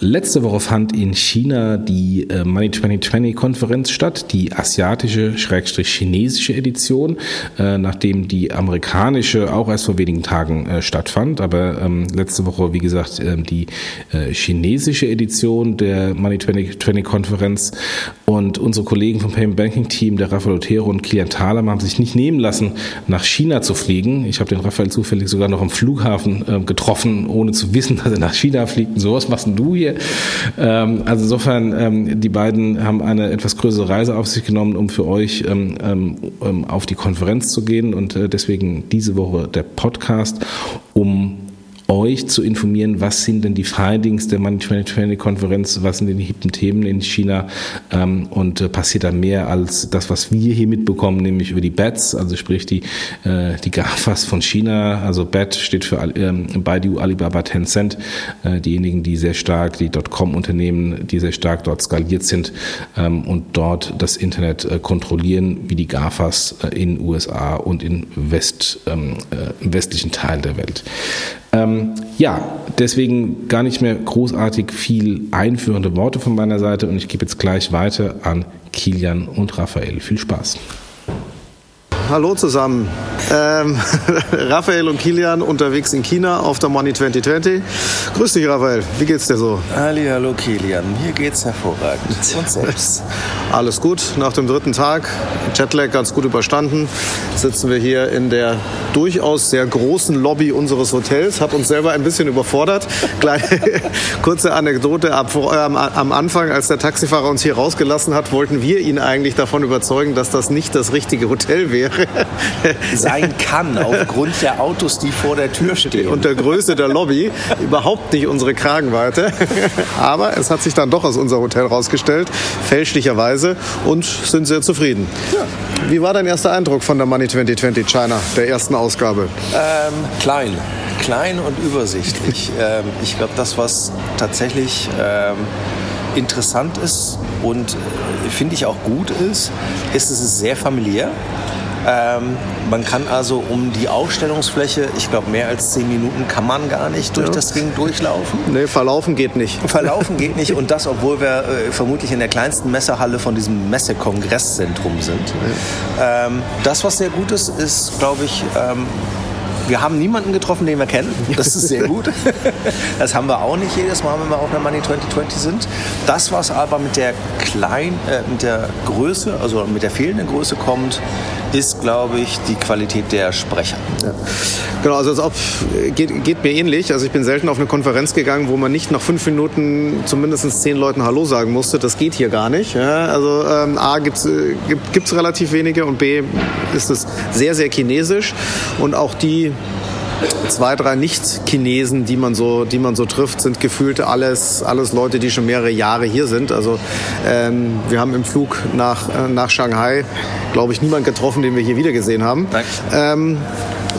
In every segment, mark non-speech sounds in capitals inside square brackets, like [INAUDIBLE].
Letzte Woche fand in China die äh, Money 2020 Konferenz statt, die asiatische, schrägstrich chinesische Edition, äh, nachdem die amerikanische auch erst vor wenigen Tagen äh, stattfand. Aber ähm, letzte Woche, wie gesagt, ähm, die chinesische Edition der Money 2020 Konferenz. Und unsere Kollegen vom Payment Banking Team, der Rafael Otero und Kilian Thaler, haben sich nicht nehmen lassen, nach China zu fliegen. Ich habe den Rafael zufällig sogar noch am Flughafen getroffen, ohne zu wissen, [LAUGHS] dass er nach China fliegt. Und so was machst du hier? Familie. Ähm, also insofern, ähm, die beiden haben eine etwas größere Reise auf sich genommen, um für euch ähm, ähm, ähm auf die Konferenz zu gehen. Und äh, deswegen diese Woche der Podcast, um euch zu informieren, was sind denn die Findings der Money 2020-Konferenz, was sind denn die hippen Themen in China ähm, und äh, passiert da mehr als das, was wir hier mitbekommen, nämlich über die BATs, also sprich die, äh, die GAFAs von China, also BAT steht für ähm, Baidu, Alibaba, Tencent, äh, diejenigen, die sehr stark, die Dotcom-Unternehmen, die sehr stark dort skaliert sind ähm, und dort das Internet äh, kontrollieren, wie die GAFAs äh, in USA und in West, ähm, äh, im westlichen Teil der Welt. Ähm, ja, deswegen gar nicht mehr großartig viel einführende Worte von meiner Seite und ich gebe jetzt gleich weiter an Kilian und Raphael. Viel Spaß. Hallo zusammen. Ähm, [LAUGHS] Raphael und Kilian unterwegs in China auf der Money 2020. Grüß dich, Raphael. Wie geht's dir so? Halli, hallo Kilian. Hier geht's hervorragend. [LAUGHS] Und selbst? Alles gut. Nach dem dritten Tag, Jetlag ganz gut überstanden, sitzen wir hier in der durchaus sehr großen Lobby unseres Hotels. Hat uns selber ein bisschen überfordert. [LAUGHS] Kleine, kurze Anekdote. Ab, äh, am Anfang, als der Taxifahrer uns hier rausgelassen hat, wollten wir ihn eigentlich davon überzeugen, dass das nicht das richtige Hotel wäre [LAUGHS] sein kann, aufgrund der Autos, die vor der Tür stehen. Und der Größe der Lobby. Überhaupt nicht unsere Kragenweite. [LAUGHS] Aber es hat sich dann doch aus unser Hotel rausgestellt, fälschlicherweise, und sind sehr zufrieden. Ja. Wie war dein erster Eindruck von der Money 2020 China, der ersten Ausgabe? Ähm, klein. Klein und übersichtlich. [LAUGHS] ähm, ich glaube, das, was tatsächlich ähm, interessant ist und äh, finde ich auch gut ist, ist, es ist sehr familiär. Ähm, man kann also um die Ausstellungsfläche, ich glaube mehr als zehn Minuten kann man gar nicht durch ja. das Ding durchlaufen. Nee, verlaufen geht nicht. Verlaufen geht nicht [LAUGHS] und das, obwohl wir äh, vermutlich in der kleinsten Messehalle von diesem Messekongresszentrum sind. Ja. Ähm, das, was sehr gut ist, ist, glaube ich, ähm, wir haben niemanden getroffen, den wir kennen. Das ist sehr gut. [LAUGHS] Das haben wir auch nicht jedes Mal, wenn wir auf einer Money 2020 sind. Das, was aber mit der klein, äh, mit der Größe, also mit der fehlenden Größe kommt, ist, glaube ich, die Qualität der Sprecher. Ja. Genau, also als ob, geht, geht, mir ähnlich. Also ich bin selten auf eine Konferenz gegangen, wo man nicht nach fünf Minuten zumindest zehn Leuten Hallo sagen musste. Das geht hier gar nicht. Ja, also ähm, A, gibt's, äh, gibt es relativ wenige und B, ist es sehr, sehr chinesisch. Und auch die zwei, drei Nicht-Chinesen, die man so, die man so trifft, sind gefühlt alles, alles Leute, die schon mehrere Jahre hier sind. Also ähm, wir haben im Flug nach, äh, nach Shanghai, glaube ich, niemanden getroffen, den wir hier wieder gesehen haben. Ähm,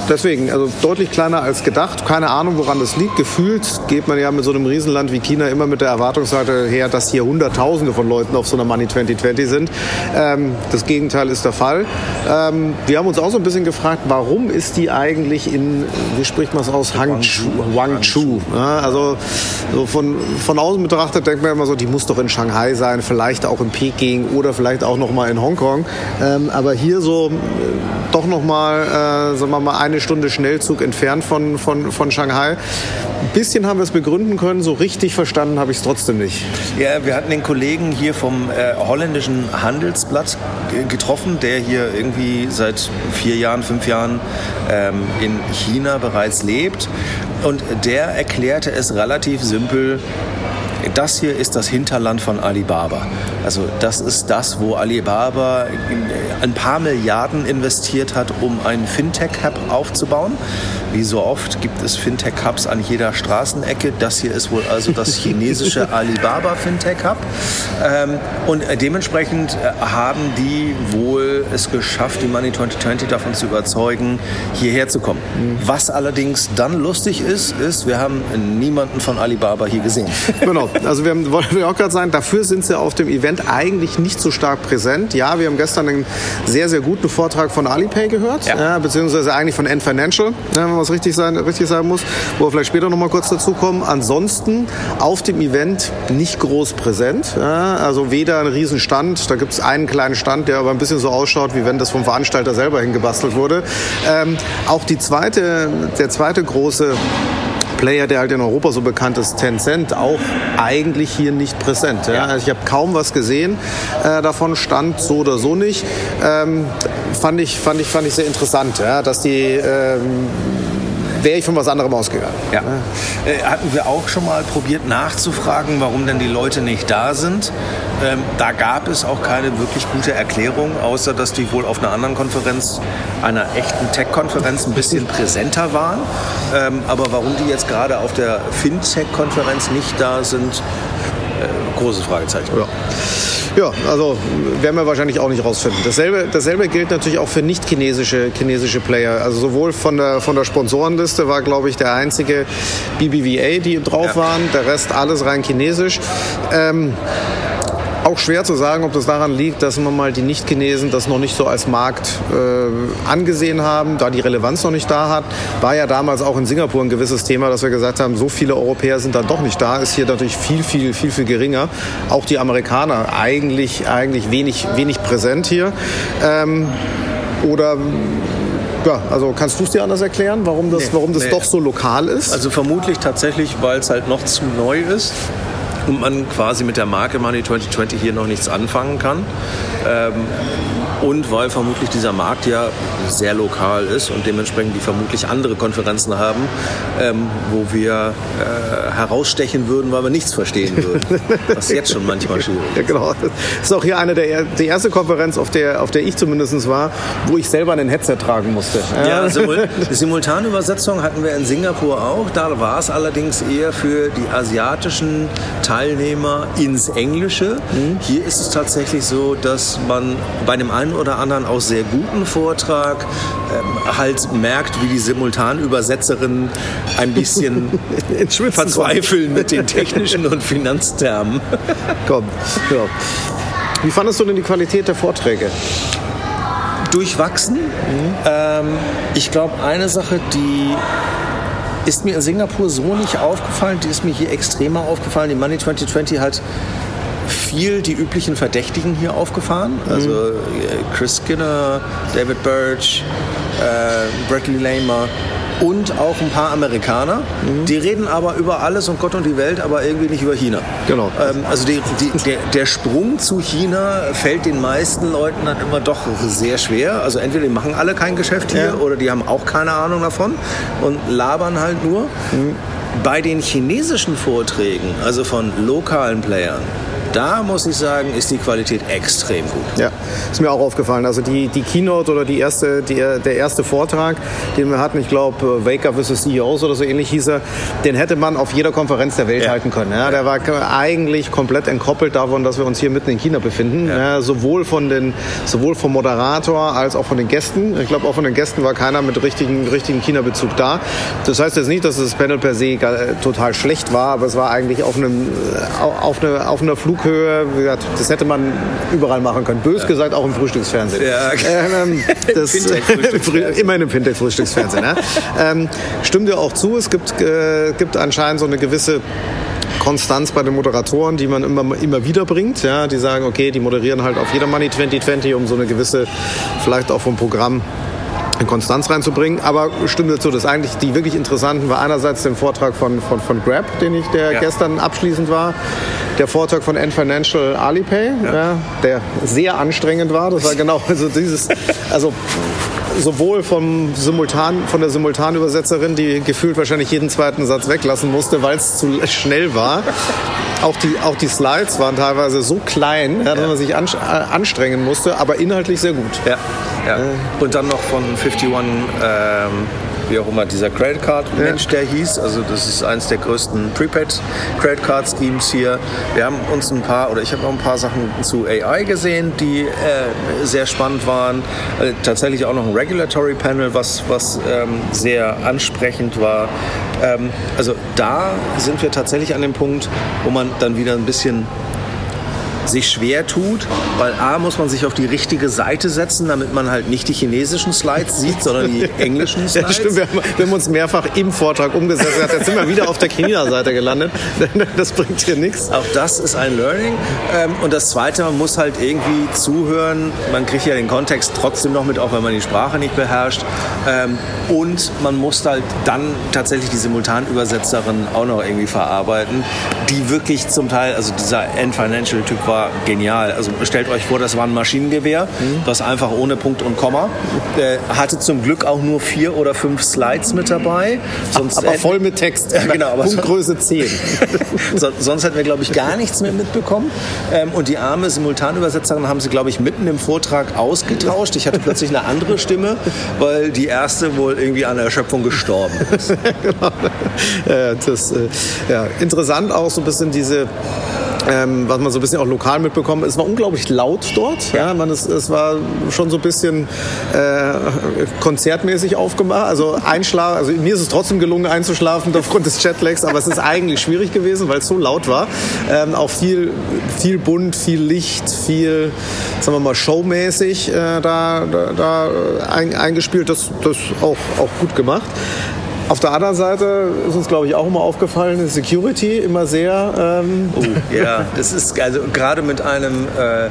deswegen, also deutlich kleiner als gedacht. Keine Ahnung, woran das liegt. Gefühlt geht man ja mit so einem Riesenland wie China immer mit der Erwartungsseite her, dass hier Hunderttausende von Leuten auf so einer Money 2020 sind. Ähm, das Gegenteil ist der Fall. Ähm, wir haben uns auch so ein bisschen gefragt, warum ist die eigentlich in, wie spricht man es aus, Hangzhou? Guangzhou. Ja, also so von, von außen betrachtet denkt man immer so, die muss doch in Shanghai sein, vielleicht auch in Peking oder vielleicht auch noch mal in Hongkong. Ähm, aber hier so äh, doch noch mal, äh, sagen wir mal, eine Stunde Schnellzug entfernt von, von, von Shanghai. Ein bisschen haben wir es begründen können, so richtig verstanden habe ich es trotzdem nicht. Ja, wir hatten den Kollegen hier vom äh, holländischen Handelsblatt getroffen, der hier irgendwie seit vier Jahren, fünf Jahren ähm, in China bereits lebt. Und der erklärte es relativ simpel, das hier ist das Hinterland von Alibaba. Also das ist das, wo Alibaba ein paar Milliarden investiert hat, um einen Fintech-Hub aufzubauen. Wie so oft gibt es Fintech-Hubs an jeder Straßenecke. Das hier ist wohl also das [LAUGHS] chinesische Alibaba Fintech-Hub. Ähm, und dementsprechend äh, haben die wohl es geschafft, die Money 2020 davon zu überzeugen, hierher zu kommen. Mhm. Was allerdings dann lustig ist, ist, wir haben niemanden von Alibaba hier gesehen. Genau, also wir haben, [LAUGHS] wollen wir auch gerade sagen, dafür sind sie auf dem Event eigentlich nicht so stark präsent. Ja, wir haben gestern einen sehr, sehr guten Vortrag von Alipay gehört, ja. Ja, beziehungsweise eigentlich von N Financial, wenn man es richtig, sein, richtig sagen muss, wo wir vielleicht später noch mal kurz dazu kommen. Ansonsten auf dem Event nicht groß präsent. Ja, also weder ein Riesenstand, da gibt es einen kleinen Stand, der aber ein bisschen so ausschaut, wie wenn das vom Veranstalter selber hingebastelt wurde. Ähm, auch die zweite, der zweite große Player, der halt in Europa so bekannt ist, Tencent, auch eigentlich hier nicht präsent. Ja? Also ich habe kaum was gesehen äh, davon, stand so oder so nicht. Ähm, fand, ich, fand, ich, fand ich sehr interessant, ja? dass die ähm, wäre ich von was anderem ausgegangen. Ja. Äh, hatten wir auch schon mal probiert nachzufragen, warum denn die Leute nicht da sind. Ähm, da gab es auch keine wirklich gute Erklärung, außer dass die wohl auf einer anderen Konferenz, einer echten Tech-Konferenz, ein bisschen präsenter waren. Ähm, aber warum die jetzt gerade auf der FinTech-Konferenz nicht da sind, äh, großes Fragezeichen. Ja. Ja, also werden wir wahrscheinlich auch nicht rausfinden. Dasselbe, dasselbe gilt natürlich auch für nicht chinesische, chinesische Player. Also sowohl von der, von der Sponsorenliste war, glaube ich, der einzige BBVA, die drauf ja. waren. Der Rest alles rein chinesisch. Ähm, auch schwer zu sagen, ob das daran liegt, dass man mal die Nicht-Chinesen das noch nicht so als Markt äh, angesehen haben, da die Relevanz noch nicht da hat. War ja damals auch in Singapur ein gewisses Thema, dass wir gesagt haben, so viele Europäer sind dann doch nicht da, ist hier natürlich viel, viel, viel, viel geringer. Auch die Amerikaner eigentlich, eigentlich wenig, wenig präsent hier. Ähm, oder ja, also kannst du es dir anders erklären, warum das, nee, warum das nee. doch so lokal ist? Also vermutlich tatsächlich, weil es halt noch zu neu ist und man quasi mit der Marke Money 2020 hier noch nichts anfangen kann. Ähm, und weil vermutlich dieser Markt ja sehr lokal ist und dementsprechend die vermutlich andere Konferenzen haben, ähm, wo wir äh, herausstechen würden, weil wir nichts verstehen würden. [LAUGHS] Was jetzt schon manchmal schwierig ist. Ja, genau. Das ist auch hier eine der die erste Konferenz, auf der, auf der ich zumindest war, wo ich selber ein Headset tragen musste. Ja, [LAUGHS] Simul Simultanübersetzung hatten wir in Singapur auch. Da war es allerdings eher für die asiatischen Teilnehmer ins Englische. Mhm. Hier ist es tatsächlich so, dass man bei einem einen oder anderen auch sehr guten Vortrag ähm, halt merkt, wie die Simultanübersetzerinnen ein bisschen [LAUGHS] verzweifeln mit den technischen und Finanztermen. Komm, ja. Wie fandest du denn die Qualität der Vorträge? Durchwachsen. Mhm. Ähm, ich glaube, eine Sache, die ist mir in Singapur so nicht aufgefallen, die ist mir hier extremer aufgefallen. Die Money 2020 hat viel die üblichen Verdächtigen hier aufgefahren. Also äh, Chris Skinner, David Birch, äh, Bradley Lamer und auch ein paar Amerikaner. Mhm. Die reden aber über alles und Gott und die Welt, aber irgendwie nicht über China. Genau. Ähm, also die, die, der, der, Sprung zu China fällt den meisten Leuten dann immer doch sehr schwer. Also entweder die machen alle kein Geschäft hier ja. oder die haben auch keine Ahnung davon und labern halt nur. Mhm. Bei den chinesischen Vorträgen, also von lokalen Playern, da muss ich sagen, ist die Qualität extrem gut. Ja, ist mir auch aufgefallen. Also die, die Keynote oder die erste, die, der erste Vortrag, den wir hatten, ich glaube, Wake Up vs. CEOs oder so ähnlich hieß er, den hätte man auf jeder Konferenz der Welt ja. halten können. Ja, der war eigentlich komplett entkoppelt davon, dass wir uns hier mitten in China befinden. Ja. Ja, sowohl, von den, sowohl vom Moderator als auch von den Gästen. Ich glaube, auch von den Gästen war keiner mit richtigen, richtigen China-Bezug da. Das heißt jetzt nicht, dass das Panel per se total schlecht war, aber es war eigentlich auf, einem, auf, eine, auf einer Flug Flughöhe, wie gesagt, das hätte man überall machen können. Bös ja. gesagt auch im Frühstücksfernsehen. Ja, okay. ähm, [LAUGHS] das, [LAUGHS] immerhin im Fintech-Frühstücksfernsehen. ne? ähm, stimmt dir auch zu, es gibt, äh, gibt anscheinend so eine gewisse Konstanz bei den Moderatoren, die man immer, immer wieder bringt. Ja, die sagen, okay, die moderieren halt auf jeder Money 2020, um so eine gewisse, vielleicht auch vom Programm in Konstanz reinzubringen. Aber stimmt dazu, das eigentlich die wirklich interessanten war einerseits der Vortrag von, von, von Grab, den ich, der ja. gestern abschließend war, der Vortrag von N Financial Alipay, ja. ja. der sehr anstrengend war. Das war genau [LAUGHS] also dieses, also sowohl vom Simultan, von der Simultanübersetzerin, die gefühlt wahrscheinlich jeden zweiten Satz weglassen musste, weil es zu schnell war, auch die, auch die Slides waren teilweise so klein, dass man sich anstrengen musste, aber inhaltlich sehr gut. Ja, ja. Und dann noch von 51 ähm, wie auch immer dieser Credit Card Mensch der hieß. Also das ist eines der größten Prepaid Credit Card Schemes hier. Wir haben uns ein paar oder ich habe noch ein paar Sachen zu AI gesehen, die äh, sehr spannend waren. Äh, tatsächlich auch noch ein Regulatory Panel, was, was ähm, sehr ansprechend war. Ähm, also da sind wir tatsächlich an dem Punkt, wo man dann wieder ein bisschen sich schwer tut, weil A muss man sich auf die richtige Seite setzen, damit man halt nicht die chinesischen Slides sieht, sondern die [LAUGHS] englischen Slides. Ja, stimmt, wir haben, wir haben, uns mehrfach im Vortrag umgesetzt. Jetzt sind wir wieder auf der China-Seite gelandet. [LAUGHS] Das bringt hier nichts. Auch das ist ein Learning. Ähm, und das Zweite, man muss halt irgendwie zuhören. Man kriegt ja den Kontext trotzdem noch mit, auch wenn man die Sprache nicht beherrscht. Ähm, und man muss halt dann tatsächlich die Simultanübersetzerin auch noch irgendwie verarbeiten, die wirklich zum Teil, also dieser End-Financial-Typ war genial. Also stellt euch vor, das war ein Maschinengewehr, mhm. das einfach ohne Punkt und Komma. Äh, hatte zum Glück auch nur vier oder fünf Slides mit dabei. Sonst aber voll mit Text. Ja, genau, aber Punktgröße 10. [LAUGHS] sonst hätten wir, glaube ich, gar nichts mehr mitbekommen. Ähm, und die arme Simultanübersetzerin haben sie, glaube ich, mitten im Vortrag ausgetauscht. Ich hatte plötzlich eine andere Stimme, weil die erste wohl irgendwie an der Erschöpfung gestorben ist. [LAUGHS] genau. ja, das, äh, ja, interessant auch so ein bisschen diese ähm, was man so ein bisschen auch lokal mitbekommen. Es war unglaublich laut dort. Ja, man, es, es war schon so ein bisschen äh, konzertmäßig aufgemacht. Also einschlafen, also mir ist es trotzdem gelungen einzuschlafen aufgrund des Jetlags, aber es ist eigentlich schwierig gewesen, weil es so laut war. Ähm, auch viel, viel bunt, viel Licht, viel, sagen wir mal, showmäßig äh, da, da, da ein, eingespielt. Das, das auch, auch gut gemacht. Auf der anderen Seite ist uns, glaube ich, auch immer aufgefallen, Security immer sehr. Ähm oh, ja, das ist also gerade mit einem äh,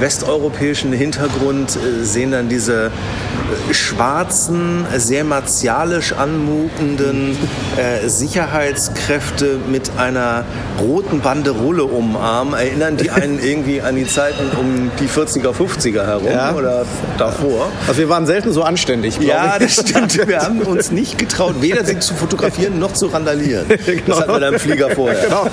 westeuropäischen Hintergrund äh, sehen dann diese äh, schwarzen, sehr martialisch anmutenden äh, Sicherheitskräfte mit einer roten Banderole umarmen, erinnern die einen irgendwie an die Zeiten um die 40er, 50er herum ja. oder davor. Also wir waren selten so anständig. Ja, ich. das stimmt. [LAUGHS] Wir haben uns nicht getraut, weder sie zu fotografieren noch zu randalieren. [LAUGHS] genau. Das hatten wir dann im Flieger vorher. Genau.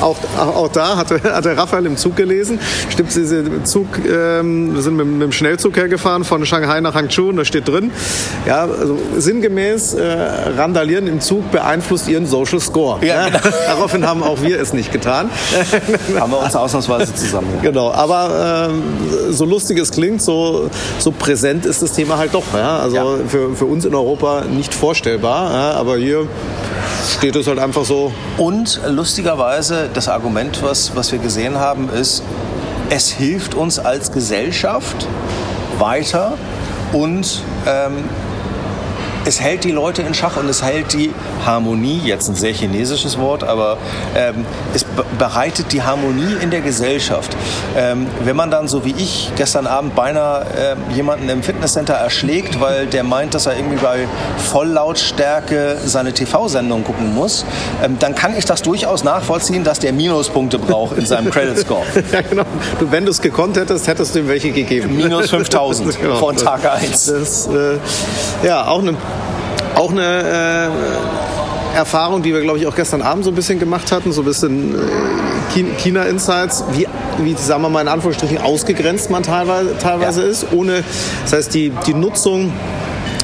Auch, auch da hatte, hatte Raphael im Zug gelesen. Stimmt, diese Zug Zug, ähm, wir sind mit, mit, dem Schnellzug hergefahren von Shanghai nach Hangzhou und da steht drin, ja, also sinngemäß, äh, Randalieren im Zug beeinflusst ihren Social Score. Ja, genau. Daraufhin haben auch wir es nicht getan. [LAUGHS] haben wir uns ausnahmsweise zusammen. Genau, aber äh, so lustig es klingt, so, so präsent ist das Thema halt doch. Ja? Also ja. Für, für uns in Europa nicht vorstellbar, ja? aber hier steht es halt einfach so. Und lustigerweise, das Argument, was, was wir gesehen haben, ist, es hilft uns als Gesellschaft weiter und ähm, es hält die Leute in Schach und es hält die Harmonie, jetzt ein sehr chinesisches Wort, aber ähm, es bereitet die Harmonie in der Gesellschaft. Ähm, wenn man dann, so wie ich, gestern Abend beinahe äh, jemanden im Fitnesscenter erschlägt, weil der meint, dass er irgendwie bei Volllautstärke seine TV-Sendung gucken muss, ähm, dann kann ich das durchaus nachvollziehen, dass der Minuspunkte braucht in seinem Credit Score. [LAUGHS] ja, genau. Du, wenn du es gekonnt hättest, hättest du ihm welche gegeben. Minus [LAUGHS] 5000 genau. von Tag 1. Das, äh, ja, auch eine auch eine äh, Erfahrung, die wir, glaube ich, auch gestern Abend so ein bisschen gemacht hatten, so ein bisschen äh, China-Insights, wie, wie, sagen wir mal in Anführungsstrichen, ausgegrenzt man teilweise, teilweise ja. ist, ohne, das heißt, die, die Nutzung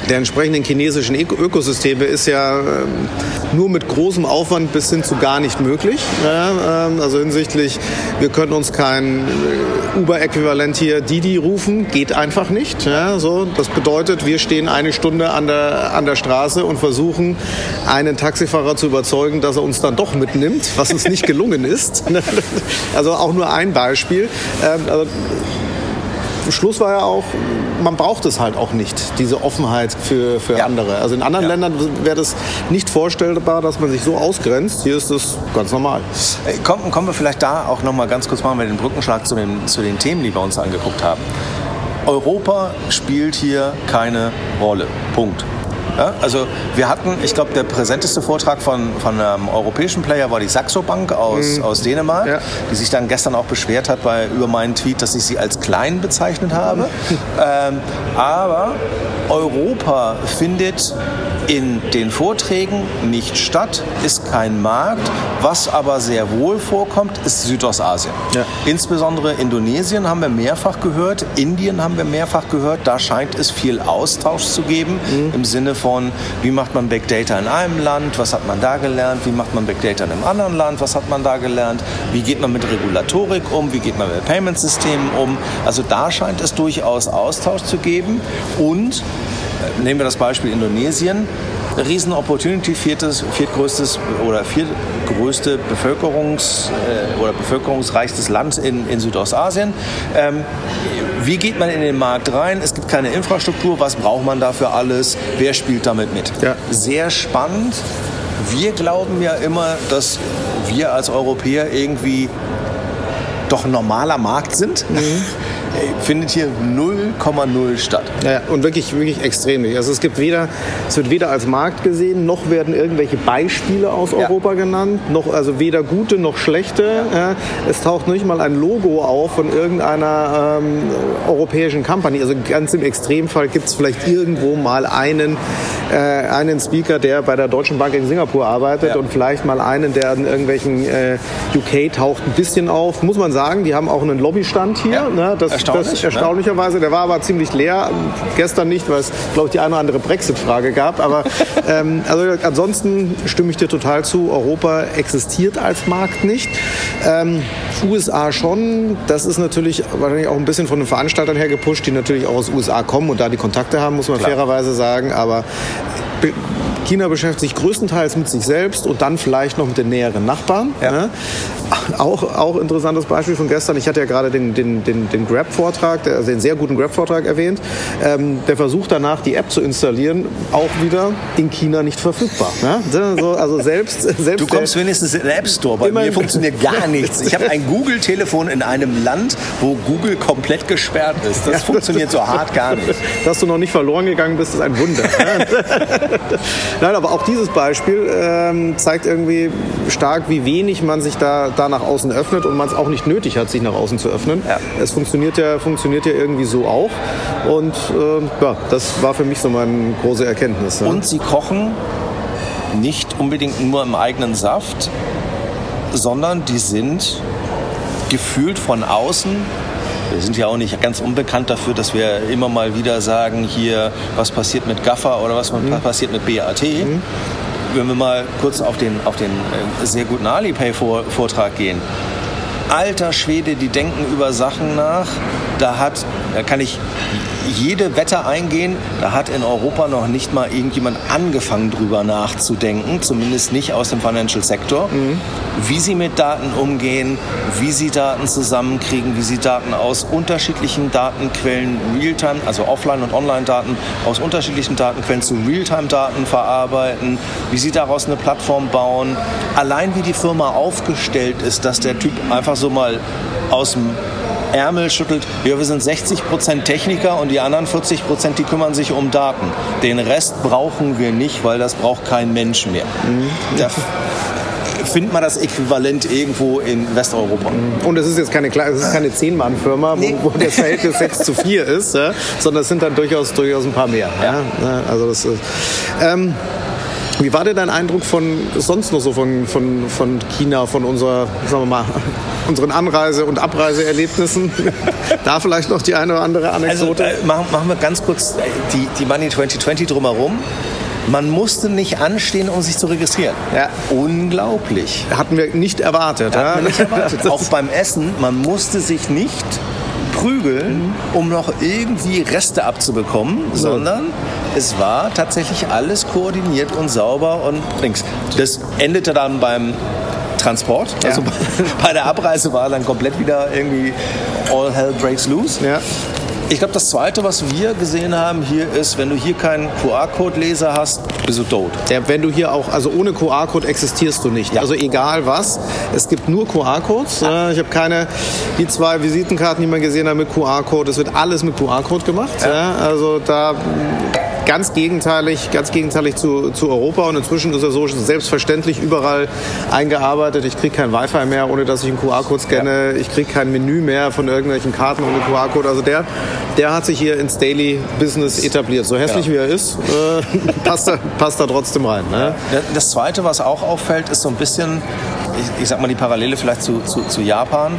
der entsprechenden chinesischen Ökosysteme ist ja ähm, nur mit großem Aufwand bis hin zu gar nicht möglich. Ähm, also hinsichtlich, wir können uns kein äh, Uber-Äquivalent hier Didi rufen, geht einfach nicht. so, das bedeutet, wir stehen eine Stunde an der, an der Straße und versuchen, einen Taxifahrer zu überzeugen, dass er uns dann doch mitnimmt, was uns nicht gelungen ist. Also auch nur ein Beispiel. Ähm, also Schluss war ja auch, man braucht es halt auch nicht, diese Offenheit für, für ja. andere. Also in anderen ja. Ländern wäre das nicht vorstellbar, dass man sich so ausgrenzt. Hier ist das ganz normal. Äh, kommen, kommen wir vielleicht da auch noch mal ganz kurz machen wir den Brückenschlag zu den, zu den Themen, die wir uns angeguckt haben. Europa spielt hier keine Rolle. Punkt. Ja, also wir hatten, ich glaube, der präsenteste Vortrag von, von einem europäischen Player war die Saxo Bank aus, mhm. aus Dänemark, ja. die sich dann gestern auch beschwert hat bei, über meinen Tweet, dass ich sie als klein bezeichnet habe. ähm, aber Europa findet in den Vorträgen nicht statt, ist kein Markt. Was aber sehr wohl vorkommt, ist Südostasien. Ja. Insbesondere Indonesien haben wir mehrfach gehört, Indien haben wir mehrfach gehört. Da scheint es viel Austausch zu geben mhm. im Sinne von, wie macht man Big Data in einem Land, was hat man da gelernt, wie macht man Big Data in einem anderen Land, was hat man da gelernt, wie geht man mit Regulatorik um, wie geht man mit Payment-Systemen um. Also da scheint es durchaus Austausch zu geben und nehmen wir das Beispiel Indonesien. Riesen Opportunity, viertes, viertgrößtes oder viertgrößte Bevölkerungs- äh, oder bevölkerungsreichstes Land in, in Südostasien. Ähm, wie geht man in den Markt rein? Es gibt keine Infrastruktur. Was braucht man dafür alles? Wer spielt damit mit? Ja. Sehr spannend. Wir glauben ja immer, dass wir als Europäer irgendwie doch ein normaler Markt sind. Mhm [LAUGHS] findet hier 0,0 statt. Ja, und wirklich, wirklich extrem nicht. Also es gibt weder, es wird weder als Markt gesehen, noch werden irgendwelche Beispiele aus ja. Europa genannt, noch, also weder gute noch schlechte. Ja. Es taucht nicht mal ein Logo auf von irgendeiner ähm, europäischen Company. Also ganz im Extremfall gibt es vielleicht irgendwo mal einen, äh, einen Speaker, der bei der Deutschen Bank in Singapur arbeitet ja. und vielleicht mal einen, der in irgendwelchen äh, UK taucht ein bisschen auf. Muss man sagen, die haben auch einen Lobbystand hier. Ne? Das erstaunlich. Das, erstaunlicherweise. Ne? Der war aber ziemlich leer. Gestern nicht, weil es, glaube ich, die eine oder andere Brexit-Frage gab. Aber [LAUGHS] ähm, also ansonsten stimme ich dir total zu. Europa existiert als Markt nicht. Ähm, USA schon. Das ist natürlich wahrscheinlich auch ein bisschen von den Veranstaltern her gepusht, die natürlich auch aus USA kommen und da die Kontakte haben, muss man Klar. fairerweise sagen. Aber China beschäftigt sich größtenteils mit sich selbst und dann vielleicht noch mit den näheren Nachbarn. Ja. Ne? [LAUGHS] Auch, auch interessantes Beispiel von gestern. Ich hatte ja gerade den, den, den, den Grab-Vortrag, also den sehr guten Grab-Vortrag erwähnt. Ähm, der Versuch danach, die App zu installieren, auch wieder in China nicht verfügbar. Ne? Also selbst, [LAUGHS] selbst du kommst wenigstens in den App Store. Bei mir funktioniert gar nichts. Ich habe ein Google-Telefon in einem Land, wo Google komplett gesperrt ist. Das [LAUGHS] ja, funktioniert so hart gar nicht. Dass du noch nicht verloren gegangen bist, ist ein Wunder. [LAUGHS] Nein, aber auch dieses Beispiel ähm, zeigt irgendwie stark, wie wenig man sich da, da nach außen öffnet und man es auch nicht nötig hat, sich nach außen zu öffnen. Ja. Es funktioniert ja, funktioniert ja irgendwie so auch. Und äh, ja, das war für mich so meine große Erkenntnis. Ja. Und sie kochen nicht unbedingt nur im eigenen Saft, sondern die sind gefühlt von außen wir sind ja auch nicht ganz unbekannt dafür, dass wir immer mal wieder sagen, hier, was passiert mit Gaffer oder was mhm. passiert mit BAT. Mhm. Wenn wir mal kurz auf den, auf den äh, sehr guten Alipay-Vortrag gehen. Alter Schwede, die denken über Sachen nach. Da hat, da kann ich jede Wette eingehen. Da hat in Europa noch nicht mal irgendjemand angefangen, drüber nachzudenken, zumindest nicht aus dem Financial Sector, mhm. wie sie mit Daten umgehen, wie sie Daten zusammenkriegen, wie sie Daten aus unterschiedlichen Datenquellen, Realtime, also Offline- und Online-Daten, aus unterschiedlichen Datenquellen zu Realtime-Daten verarbeiten, wie sie daraus eine Plattform bauen. Allein wie die Firma aufgestellt ist, dass der Typ einfach so mal aus dem Ärmel schüttelt, ja, wir sind 60 Prozent Techniker und die anderen 40 Prozent, die kümmern sich um Daten. Den Rest brauchen wir nicht, weil das braucht kein Mensch mehr. Mhm. Da findet man das Äquivalent irgendwo in Westeuropa. Und es ist jetzt keine, es ist keine Zehn-Mann-Firma, nee. wo, wo, das Verhältnis 6 zu 4 ist, ja, sondern es sind dann durchaus, durchaus ein paar mehr. Ja. ja. Also das ist, ähm, wie war denn dein Eindruck von sonst noch so von, von, von China, von unserer, sagen wir mal, [LAUGHS] unseren Anreise- und Abreiseerlebnissen? [LAUGHS] da vielleicht noch die eine oder andere Anekdote? Also, äh, machen, machen wir ganz kurz äh, die, die Money 2020 drumherum. Man musste nicht anstehen, um sich zu registrieren. Ja. Unglaublich. Hatten wir nicht erwartet. Ja? wir nicht erwartet. [LAUGHS] Auch beim Essen, man musste sich nicht prügeln, um noch irgendwie Reste abzubekommen, ja. sondern es war tatsächlich alles koordiniert und sauber und links. Das endete dann beim Transport. Ja. Also [LAUGHS] bei der Abreise war dann komplett wieder irgendwie all hell breaks loose. Ja. Ich glaube, das Zweite, was wir gesehen haben hier ist, wenn du hier keinen QR-Code-Leser hast, bist du tot. Ja, wenn du hier auch, also ohne QR-Code existierst du nicht. Ja. Also egal was, es gibt nur QR-Codes. Ja. Ich habe keine, die zwei Visitenkarten, die man gesehen hat mit QR-Code, es wird alles mit QR-Code gemacht. Also da ganz gegenteilig, ganz gegenteilig zu, zu Europa und inzwischen ist er so selbstverständlich überall eingearbeitet. Ich kriege kein Wi-Fi mehr, ohne dass ich einen QR-Code scanne. Ja. Ich kriege kein Menü mehr von irgendwelchen Karten ohne QR-Code. Also der, der hat sich hier ins Daily Business etabliert. So hässlich ja. wie er ist, äh, [LAUGHS] passt, er, passt er trotzdem rein. Ne? Das Zweite, was auch auffällt, ist so ein bisschen, ich, ich sag mal die Parallele vielleicht zu, zu, zu Japan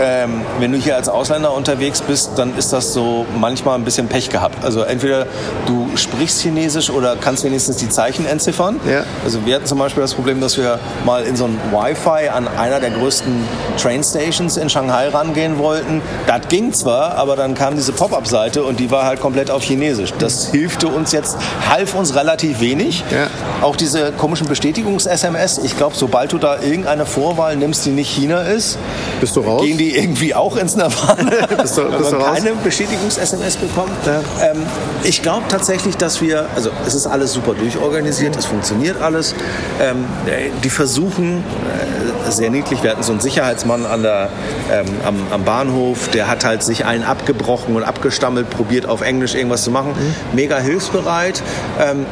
ähm, wenn du hier als Ausländer unterwegs bist, dann ist das so manchmal ein bisschen Pech gehabt. Also entweder du sprichst Chinesisch oder kannst wenigstens die Zeichen entziffern. Ja. Also wir hatten zum Beispiel das Problem, dass wir mal in so ein Wi-Fi an einer der größten Train Stations in Shanghai rangehen wollten. Das ging zwar, aber dann kam diese Pop-up-Seite und die war halt komplett auf Chinesisch. Das hilfte uns jetzt, half uns relativ wenig. Ja. Auch diese komischen Bestätigungs-SMS, ich glaube, sobald du da irgendeine Vorwahl nimmst, die nicht China ist, bist du raus? gehen die irgendwie auch ins Nirvana. bist du, bist du keine Bestätigungs-SMS bekommen. Ja. Ähm, ich glaube tatsächlich, dass wir, also es ist alles super durchorganisiert, es funktioniert alles. Ähm, die versuchen, äh, sehr niedlich, wir hatten so einen Sicherheitsmann an der, ähm, am, am, Bahnhof, der hat halt sich einen abgebrochen und abgestammelt, probiert auf Englisch irgendwas zu machen. Mhm. Mega hilfsbereit. Ähm,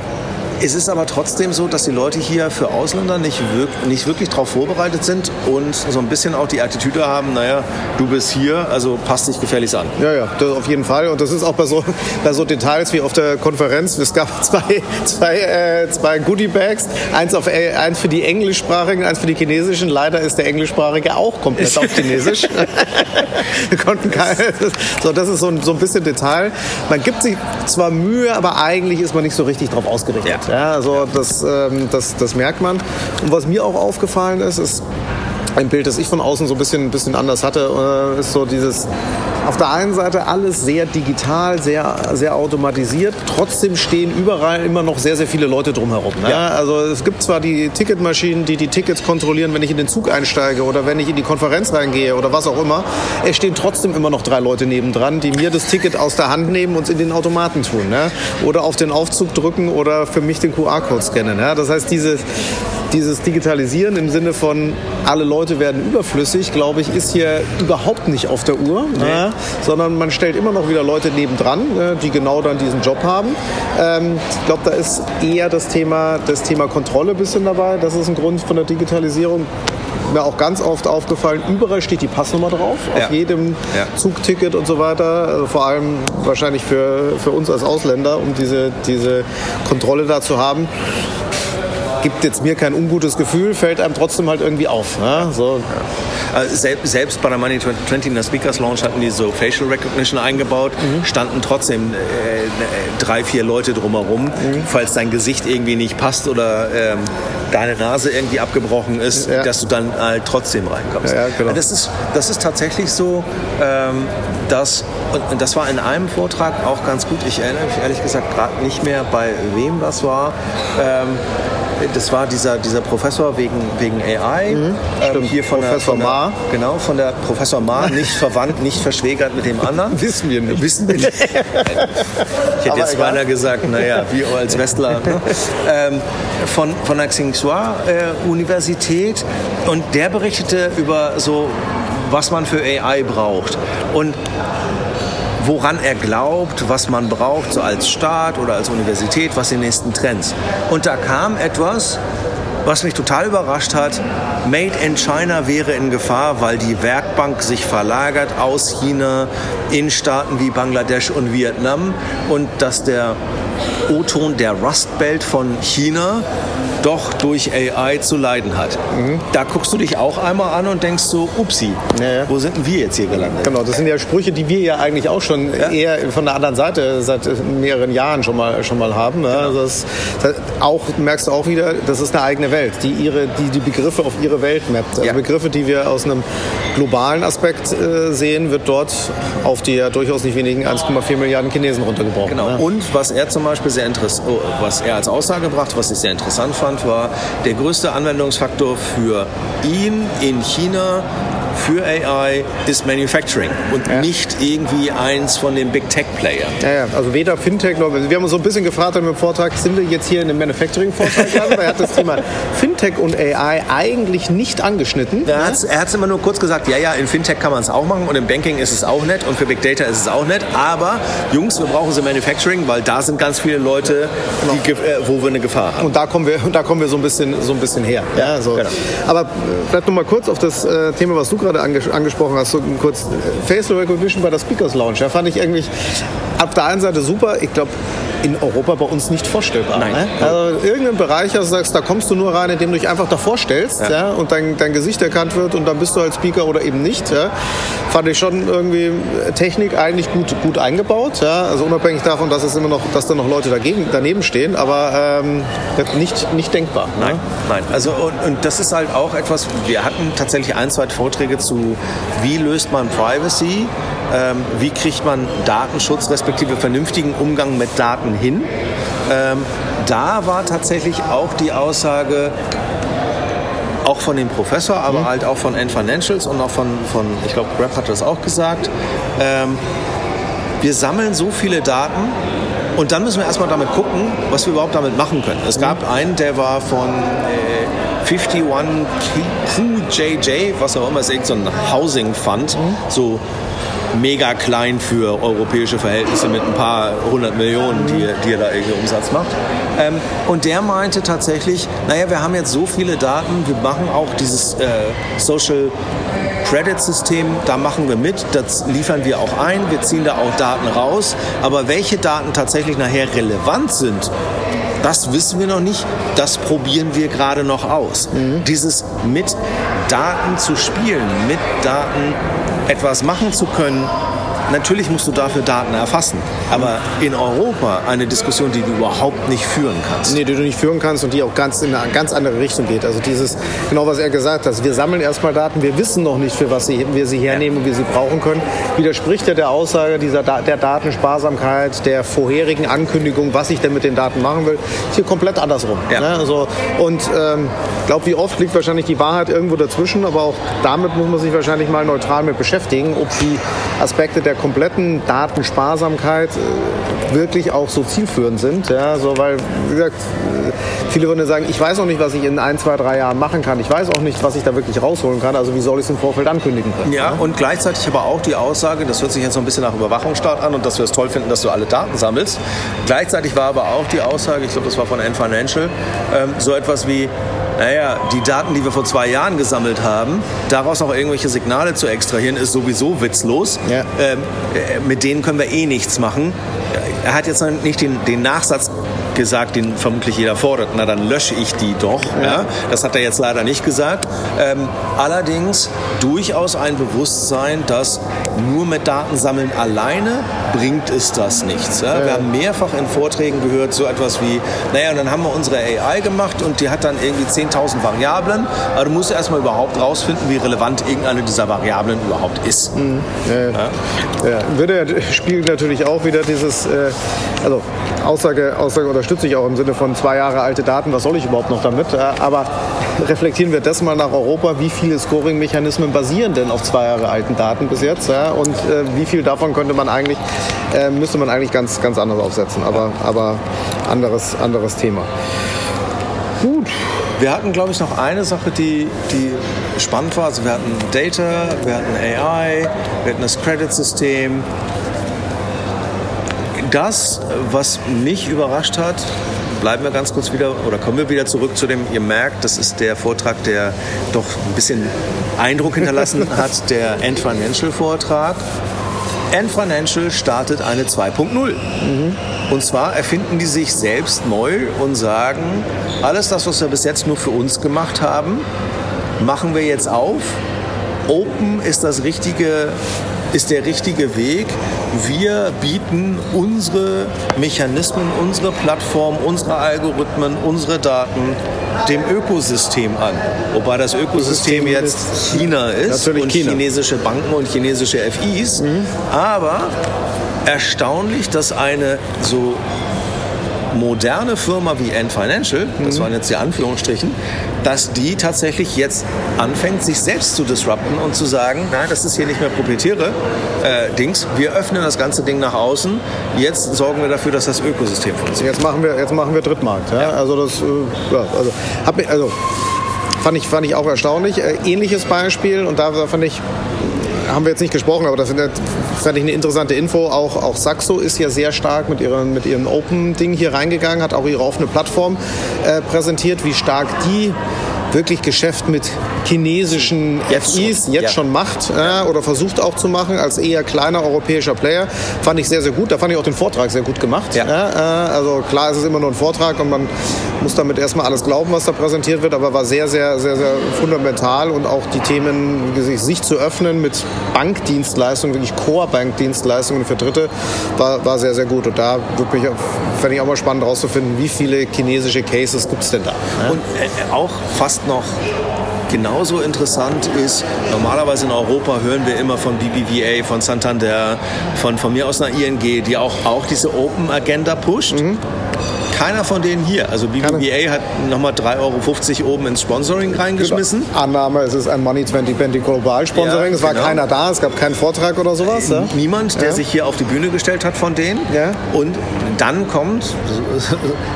es ist aber trotzdem so, dass die Leute hier für Ausländer nicht, wirk nicht wirklich darauf vorbereitet sind und so ein bisschen auch die Attitüde haben, naja, du bist hier, also passt dich gefährlich an. Ja, ja, das auf jeden Fall. Und das ist auch bei so, bei so Details wie auf der Konferenz. Es gab [LAUGHS] zwei, zwei, äh, zwei Goodie-Bags, eins, auf, äh, eins für die englischsprachigen, eins für die chinesischen. Leider ist der englischsprachige auch komplett auf Chinesisch. [LAUGHS] Wir konnten keine, so, das ist so ein, so ein bisschen Detail. Man gibt sich zwar Mühe, aber eigentlich ist man nicht so richtig drauf ausgerichtet. Ja. Ja, also das, ähm, das, das merkt man. Und was mir auch aufgefallen ist, ist ein Bild, das ich von außen so ein bisschen, ein bisschen anders hatte, äh, ist so dieses auf der einen Seite alles sehr digital, sehr, sehr automatisiert. Trotzdem stehen überall immer noch sehr, sehr viele Leute drumherum. Ne? Ja. Also es gibt zwar die Ticketmaschinen, die die Tickets kontrollieren, wenn ich in den Zug einsteige oder wenn ich in die Konferenz reingehe oder was auch immer. Es stehen trotzdem immer noch drei Leute nebendran, die mir das Ticket aus der Hand nehmen und es in den Automaten tun. Ne? Oder auf den Aufzug drücken oder für mich den QR-Code scannen. Ne? Das heißt, diese dieses Digitalisieren im Sinne von alle Leute werden überflüssig, glaube ich, ist hier überhaupt nicht auf der Uhr, nee. äh, sondern man stellt immer noch wieder Leute nebendran, äh, die genau dann diesen Job haben. Ähm, ich glaube, da ist eher das Thema, das Thema Kontrolle ein bisschen dabei. Das ist ein Grund von der Digitalisierung mir auch ganz oft aufgefallen, überall steht die Passnummer drauf, ja. auf jedem ja. Zugticket und so weiter. Also vor allem wahrscheinlich für, für uns als Ausländer, um diese, diese Kontrolle da zu haben gibt jetzt mir kein ungutes Gefühl, fällt einem trotzdem halt irgendwie auf. Ne? So. Also selbst, bei der Money 2020 in der Speakers Lounge hatten die so Facial Recognition eingebaut, mhm. standen trotzdem äh, drei, vier Leute drumherum, mhm. falls dein Gesicht irgendwie nicht passt oder ähm, deine Nase irgendwie abgebrochen ist, ja. dass du dann halt trotzdem reinkommst. Ja, genau. das, ist, das ist tatsächlich so, ähm, dass, und das war in einem Vortrag auch ganz gut, ich erinnere mich ehrlich gesagt gerade nicht mehr, bei wem das war. Ähm, das war dieser, dieser Professor wegen, wegen AI. Mhm, ähm, hier von Professor der, von Ma. genau, von der Professor Ma, [LAUGHS] nicht verwandt, nicht verschwägert mit dem anderen. [LAUGHS] Wissen wir nicht. Wissen wir nicht. [LAUGHS] ich hätte jetzt beinahe gesagt, naja, wie als Westler. Ne? ähm, von, von der Tsinghua äh, Universität und der berichtete über so, was man für AI braucht. Und woran er glaubt, was man braucht, so als Staat oder als Universität, was die nächsten Trends. Und da kam etwas, was mich total überrascht hat, Made in China wäre in Gefahr, weil die Werkbank sich verlagert aus China in Staaten wie Bangladesch und Vietnam und dass der O-Ton der Rust Belt von China doch durch AI zu leiden hat. Mhm. Da guckst du dich auch einmal an und denkst so, upsi, ja, wo sind denn wir jetzt hier gelandet? Genau, das sind ja Sprüche, die wir ja eigentlich auch schon eher von der anderen Seite seit mehreren Jahren schon mal, schon mal haben. Genau. Also das, das auch, merkst du auch wieder, das ist eine eigene Welt, die ihre, die, die Begriffe auf ihre Welt mappt. Also Begriffe, die wir aus einem globalen Aspekt äh, sehen, wird dort auf die ja durchaus nicht wenigen 1,4 Milliarden Chinesen runtergebrochen. Genau. Ja. Und was er zum Beispiel sehr interessant, oh, was er als Aussage brachte, was ich sehr interessant fand, war der größte Anwendungsfaktor für ihn in China für AI ist Manufacturing und ja. nicht irgendwie eins von den Big Tech Playern. Ja, also weder Fintech noch. Wir haben uns so ein bisschen gefragt im Vortrag, sind wir jetzt hier in einem Manufacturing-Vortrag? er hat das Thema Fintech und AI eigentlich nicht angeschnitten. Er hat es immer nur kurz gesagt, ja, ja, in Fintech kann man es auch machen und im Banking ist es auch nett und für Big Data ist es auch nett. Aber Jungs, wir brauchen sie Manufacturing, weil da sind ganz viele Leute, die, äh, wo wir eine Gefahr haben. Und da kommen wir, [LAUGHS] da kommen wir so ein bisschen, so ein bisschen her. Ja, so. Genau. Aber äh, vielleicht noch mal kurz auf das äh, Thema, was du gerade anges angesprochen hast, so kurz äh, Facial Recognition bei der Speakers Lounge. Ja, fand ich irgendwie auf der einen Seite super. Ich glaube, in Europa bei uns nicht vorstellbar. Nein. Ne? Also irgendein Bereich, also sagst, da kommst du nur rein, indem du dich einfach davor stellst ja. ja. und dein, dein Gesicht erkannt wird und dann bist du als Speaker oder eben nicht. Ja. Fand ich schon irgendwie Technik eigentlich gut, gut eingebaut. Ja. Also unabhängig davon, dass es immer noch, dass da noch Leute dagegen, daneben stehen, aber ähm, nicht, nicht denkbar. Ne? Nein, ne? nein. Also und, und das ist halt auch etwas, wir hatten tatsächlich ein, zwei Vorträge zu, wie löst man Privacy, ähm, wie kriegt man Datenschutz respektive vernünftigen Umgang mit Daten hin. Ähm, da war tatsächlich auch die Aussage, auch von dem Professor, aber mhm. halt auch von N Financials und auch von, von ich glaube, Grab hat das auch gesagt. Ähm, wir sammeln so viele Daten und dann müssen wir erstmal damit gucken, was wir überhaupt damit machen können. Es gab mhm. einen, der war von äh, 51 QJJ, was auch immer, ist irgendein so ein Housing Fund, so mega klein für europäische Verhältnisse mit ein paar hundert Millionen, die, die er da irgendwie Umsatz macht. Ähm, und der meinte tatsächlich, naja, wir haben jetzt so viele Daten, wir machen auch dieses äh, Social Credit System, da machen wir mit, das liefern wir auch ein, wir ziehen da auch Daten raus, aber welche Daten tatsächlich nachher relevant sind, das wissen wir noch nicht, das probieren wir gerade noch aus. Mhm. Dieses mit Daten zu spielen, mit Daten etwas machen zu können, Natürlich musst du dafür Daten erfassen, aber in Europa eine Diskussion, die du überhaupt nicht führen kannst. Nee, die du nicht führen kannst und die auch ganz in eine ganz andere Richtung geht. Also dieses, genau was er gesagt hat, wir sammeln erstmal Daten, wir wissen noch nicht, für was wir sie hernehmen und wir sie brauchen können, widerspricht ja der Aussage dieser der Datensparsamkeit, der vorherigen Ankündigung, was ich denn mit den Daten machen will, ist hier komplett andersrum. Ja. Ne? Also, und ich ähm, glaube, wie oft liegt wahrscheinlich die Wahrheit irgendwo dazwischen, aber auch damit muss man sich wahrscheinlich mal neutral mit beschäftigen, ob die Aspekte der kompletten Datensparsamkeit äh, wirklich auch so zielführend sind. Ja, so, weil, wie gesagt, viele würden sagen, ich weiß auch nicht, was ich in ein, zwei, drei Jahren machen kann. Ich weiß auch nicht, was ich da wirklich rausholen kann. Also wie soll ich es im Vorfeld ankündigen können? Ja, und gleichzeitig aber auch die Aussage, das hört sich jetzt so ein bisschen nach Überwachungsstaat an und dass wir es toll finden, dass du alle Daten sammelst. Gleichzeitig war aber auch die Aussage, ich glaube, das war von N Financial, ähm, so etwas wie, naja, die Daten, die wir vor zwei Jahren gesammelt haben, daraus auch irgendwelche Signale zu extrahieren, ist sowieso witzlos. Ja. Ähm, äh, mit denen können wir eh nichts machen. Er hat jetzt nicht den, den Nachsatz gesagt, den vermutlich jeder fordert. Na, dann lösche ich die doch. Ja. ja. Das hat er jetzt leider nicht gesagt. Ähm, allerdings durchaus ein Bewusstsein, dass nur mit Datensammeln alleine bringt es das nichts. Ja? Ja. Wir haben mehrfach in Vorträgen gehört, so etwas wie, naja, und dann haben wir unsere AI gemacht und die hat dann irgendwie 10.000 Variablen. Aber du musst erstmal überhaupt rausfinden, wie relevant irgendeine dieser Variablen überhaupt ist. Mhm. Würde spiegelt natürlich auch wieder dieses, äh, also Aussage, Aussage unterstütze ich auch im Sinne von zwei Jahre alte Daten, was soll ich überhaupt noch damit? Aber [LAUGHS] reflektieren wir das mal nach Europa, wie viele Scoring-Mechanismen basieren denn auf zwei Jahre alten Daten bis jetzt? Und äh, wie viel davon könnte man eigentlich, äh, müsste man eigentlich ganz, ganz anders aufsetzen, aber, aber anderes, anderes Thema. Gut. Wir hatten, glaube ich, noch eine Sache, die, die spannend war. Also wir hatten Data, wir hatten AI, wir hatten das Credit-System, das, was mich überrascht hat, bleiben wir ganz kurz wieder oder kommen wir wieder zurück zu dem, ihr merkt, das ist der Vortrag, der doch ein bisschen Eindruck hinterlassen [LAUGHS] hat, der End Financial Vortrag. End Financial startet eine 2.0. Mhm. Und zwar erfinden die sich selbst neu und sagen, alles das, was wir bis jetzt nur für uns gemacht haben, machen wir jetzt auf. Open ist das richtige ist der richtige Weg. Wir bieten unsere Mechanismen, unsere Plattform, unsere Algorithmen, unsere Daten dem Ökosystem an. Wobei das Ökosystem jetzt China ist und China. chinesische Banken und chinesische FIs. Mhm. Aber erstaunlich, dass eine so moderne Firma wie Ant Financial, das mhm. waren jetzt die Anführungsstrichen, dass die tatsächlich jetzt anfängt, sich selbst zu disrupten und zu sagen, nein, das ist hier nicht mehr proprietäre äh, Dings, wir öffnen das ganze Ding nach außen, jetzt sorgen wir dafür, dass das Ökosystem funktioniert. Jetzt machen wir, jetzt machen wir Drittmarkt. Ja? Ja. Also das, äh, ja, also, hab, also fand ich, fand ich auch erstaunlich. Äh, ähnliches Beispiel und da fand ich haben wir jetzt nicht gesprochen, aber das fand fand ich eine interessante Info. Auch, auch Saxo ist ja sehr stark mit, ihren, mit ihrem Open-Ding hier reingegangen, hat auch ihre offene Plattform äh, präsentiert, wie stark die wirklich Geschäft mit chinesischen Jetzt FIs schon, jetzt ja. schon macht äh, oder versucht auch zu machen als eher kleiner europäischer Player. Fand ich sehr, sehr gut. Da fand ich auch den Vortrag sehr gut gemacht. Ja. äh, also klar, es ist immer nur ein Vortrag und man muss damit erstmal alles glauben, was da präsentiert wird, aber war sehr, sehr, sehr, sehr fundamental und auch die Themen, sich, zu öffnen mit Bankdienstleistungen, wirklich Core-Bankdienstleistungen für Dritte, war, war sehr, sehr gut. Und da würde mich, fände ich auch mal spannend herauszufinden, wie viele chinesische Cases gibt es denn da? Und äh, auch fast noch genauso interessant ist, normalerweise in Europa hören wir immer von BBVA, von Santander, von, von mir aus einer ING, die auch, auch diese Open Agenda pusht. Keiner von denen hier. Also BBVA hat nochmal 3,50 Euro oben ins Sponsoring reingeschmissen. Annahme, es ist ein Money 2020 Global Sponsoring. Ja, es war genau. keiner da, es gab keinen Vortrag oder sowas. Ja? Niemand, der Ja. sich hier auf die Bühne gestellt hat von denen. Und dann kommt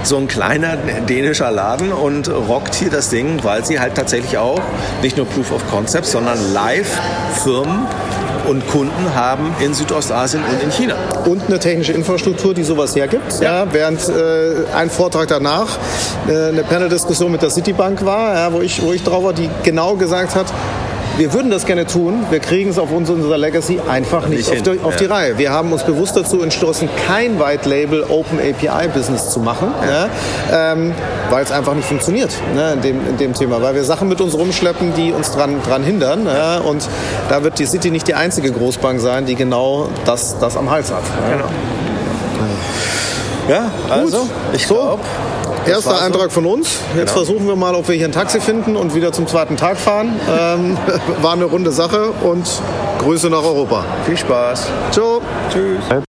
so ein kleiner dänischer Laden und rockt hier das Ding, weil sie halt tatsächlich auch nicht nur Proof of Concept, sondern Live-Firmen und Kunden haben in Südostasien und in China. und eine technische Infrastruktur, die sowas hergibt. Ja. während äh, ein Vortrag danach äh, eine Panel-Diskussion mit der Citibank war, ja, wo, ich, wo ich drauf war, die genau gesagt hat, wir würden das gerne tun, wir kriegen es auf uns, unserer Legacy einfach nicht, Nicht auf, die, auf ja. die Reihe. Wir haben uns bewusst dazu entschlossen, kein White-Label Open API-Business zu machen, ja. ähm, weil es einfach nicht funktioniert ne, in, dem, in dem Thema, weil wir Sachen mit uns rumschleppen, die uns dran, dran hindern. Ja, und da wird die City nicht die einzige Großbank sein, die genau das, das am Hals hat. Ja. Ja, also ich So. glaube, Erster. Eintrag von uns. Jetzt Genau. versuchen wir mal, ob wir hier ein Taxi finden und wieder zum zweiten Tag fahren. Ähm, [LAUGHS] war eine runde Sache und Grüße nach Europa. viel Spaß. Ciao. Tschüss.